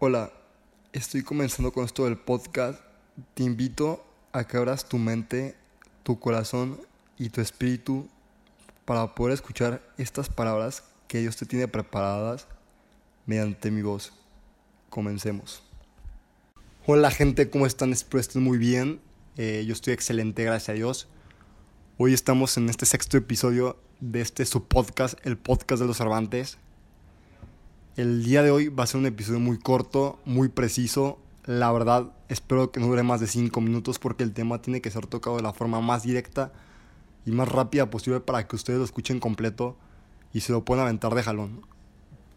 Hola, estoy comenzando con esto del podcast. Te invito a que abras tu mente, tu corazón y tu espíritu para poder escuchar estas palabras que Dios te tiene preparadas mediante mi voz. Comencemos. Hola gente, ¿cómo están? Espero estén muy bien. Eh, yo estoy excelente, gracias a Dios. Hoy estamos en este sexto episodio de este su podcast, el podcast de los Cervantes. El día de hoy va a ser un episodio muy corto, muy preciso. La verdad, espero que no dure más de 5 minutos porque el tema tiene que ser tocado de la forma más directa y más rápida posible para que ustedes lo escuchen completo y se lo puedan aventar de jalón.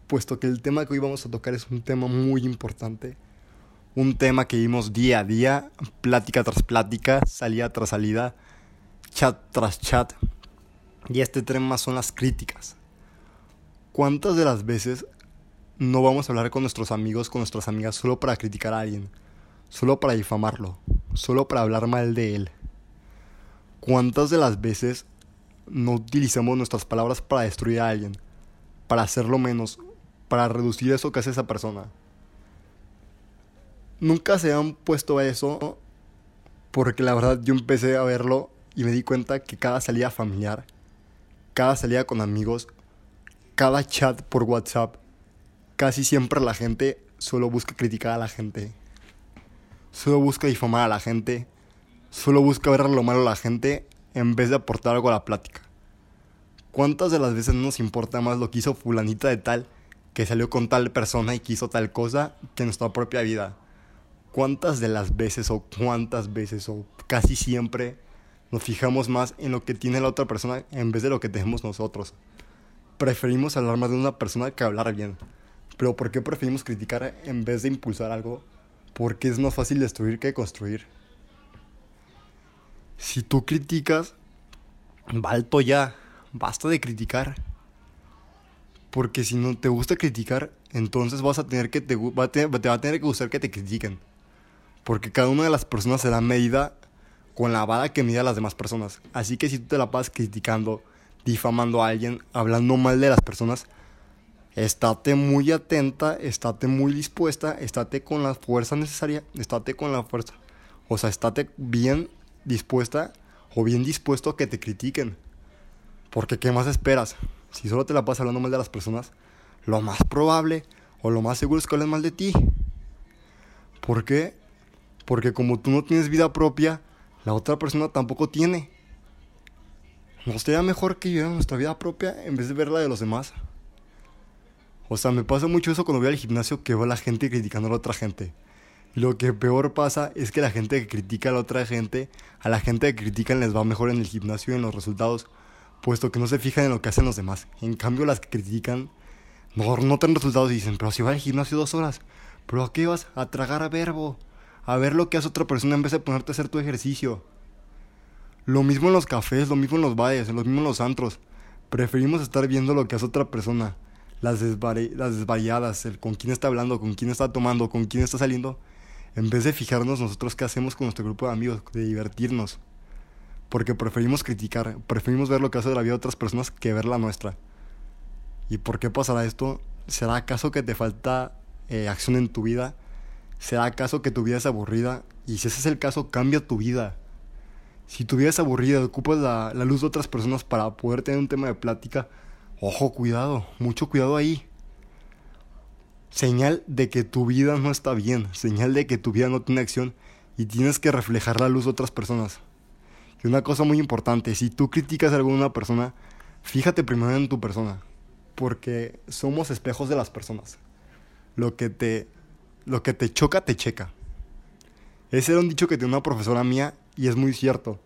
Puesto que el tema que hoy vamos a tocar es un tema muy importante. Un tema que vimos día a día, plática tras plática, salida tras salida, chat tras chat. Y este tema son las críticas. ¿Cuántas de las veces no vamos a hablar con nuestros amigos, con nuestras amigas, solo para criticar a alguien, solo para difamarlo, solo para hablar mal de él. ¿Cuántas de las veces no utilizamos nuestras palabras para destruir a alguien, para hacerlo menos, para reducir eso que hace esa persona? Nunca se han puesto a eso porque la verdad yo empecé a verlo y me di cuenta que cada salida familiar, cada salida con amigos, cada chat por WhatsApp, casi siempre la gente solo busca criticar a la gente. Solo busca difamar a la gente. Solo busca ver lo malo a la gente en vez de aportar algo a la plática. ¿Cuántas de las veces no nos importa más lo que hizo fulanita de tal que salió con tal persona y que hizo tal cosa que nuestra propia vida? ¿Cuántas de las veces o cuántas veces o casi siempre nos fijamos más en lo que tiene la otra persona en vez de lo que tenemos nosotros? Preferimos hablar más de una persona que hablar bien. Pero ¿por qué preferimos criticar en vez de impulsar algo? Porque es más fácil destruir que construir. Si tú criticas, balto ya, basta de criticar. Porque si no te gusta criticar, entonces vas a tener que te, va a tener, te va a que gustar que te critiquen. Porque cada una de las personas será medida con la vara que mide a las demás personas. Así que si tú te la pasas criticando, difamando a alguien, hablando mal de las personas, estate muy atenta, estate muy dispuesta, estate con la fuerza necesaria, estate con la fuerza. O sea, estate bien dispuesta o bien dispuesto a que te critiquen. Porque ¿qué más esperas? Si solo te la pasas hablando mal de las personas, lo más probable o lo más seguro es que hablen mal de ti. ¿Por qué? Porque como tú no tienes vida propia, la otra persona tampoco tiene. ¿No sería mejor que viviera nuestra vida propia en vez de ver la de los demás? O sea, me pasa mucho eso cuando voy al gimnasio que veo a la gente criticando a la otra gente. Lo que peor pasa es que la gente que critica a la otra gente, a la gente que critican les va mejor en el gimnasio y en los resultados, puesto que no se fijan en lo que hacen los demás. En cambio, las que critican, mejor no tienen resultados y dicen, pero si vas al gimnasio dos horas, pero ¿a qué vas? A tragar a verbo, a ver lo que hace otra persona en vez de ponerte a hacer tu ejercicio. Lo mismo en los cafés, lo mismo en los bares, lo mismo en los antros. Preferimos estar viendo lo que hace otra persona las, las desvariadas, con quién está hablando, con quién está tomando, con quién está saliendo, en vez de fijarnos nosotros qué hacemos con nuestro grupo de amigos, de divertirnos. Porque preferimos criticar, preferimos ver lo que hace de la vida de otras personas que ver la nuestra. ¿Y por qué pasará esto? ¿Será acaso que te falta eh, acción en tu vida? ¿Será acaso que tu vida es aburrida? Y si ese es el caso, cambia tu vida. Si tu vida es aburrida, ocupas la, la luz de otras personas para poder tener un tema de plática, Ojo, cuidado, mucho cuidado ahí. Señal de que tu vida no está bien, señal de que tu vida no tiene acción y tienes que reflejar la luz de otras personas. Y una cosa muy importante, si tú criticas a alguna persona, fíjate primero en tu persona, porque somos espejos de las personas. Lo que te, lo que te choca, te checa. Ese era un dicho que tiene una profesora mía y es muy cierto.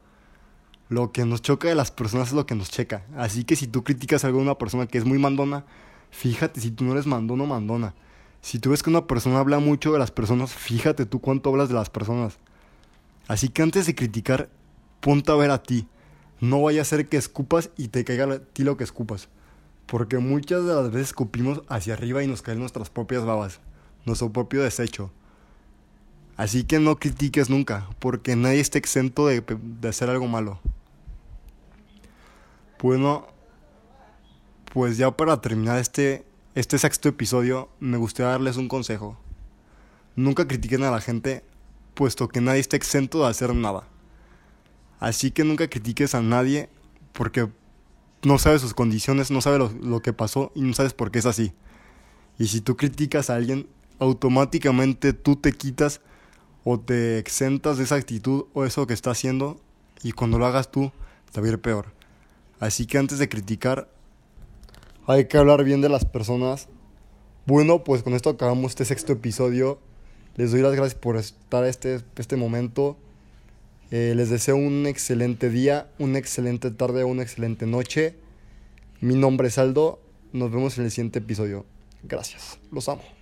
Lo que nos choca de las personas es lo que nos checa. Así que si tú criticas a alguna persona que es muy mandona, fíjate si tú no eres mandona o mandona. Si tú ves que una persona habla mucho de las personas, fíjate tú cuánto hablas de las personas. Así que antes de criticar, ponte a ver a ti. No vaya a ser que escupas y te caiga a ti lo que escupas. Porque muchas de las veces escupimos hacia arriba y nos caen nuestras propias babas, nuestro propio desecho. Así que no critiques nunca, porque nadie está exento de, de hacer algo malo. Bueno, pues ya para terminar este, este sexto episodio, me gustaría darles un consejo. Nunca critiquen a la gente, puesto que nadie está exento de hacer nada. Así que nunca critiques a nadie porque no sabes sus condiciones, no sabes lo, que pasó y no sabes por qué es así. Y si tú criticas a alguien, automáticamente tú te quitas o te exentas de esa actitud o eso que está haciendo y cuando lo hagas tú te va a ir peor. Así que antes de criticar, hay que hablar bien de las personas. Bueno, pues con esto acabamos este sexto episodio. Les doy las gracias por estar este, este momento. Eh, les deseo un excelente día, una excelente tarde, una excelente noche. Mi nombre es Aldo. Nos vemos en el siguiente episodio. Gracias. Los amo.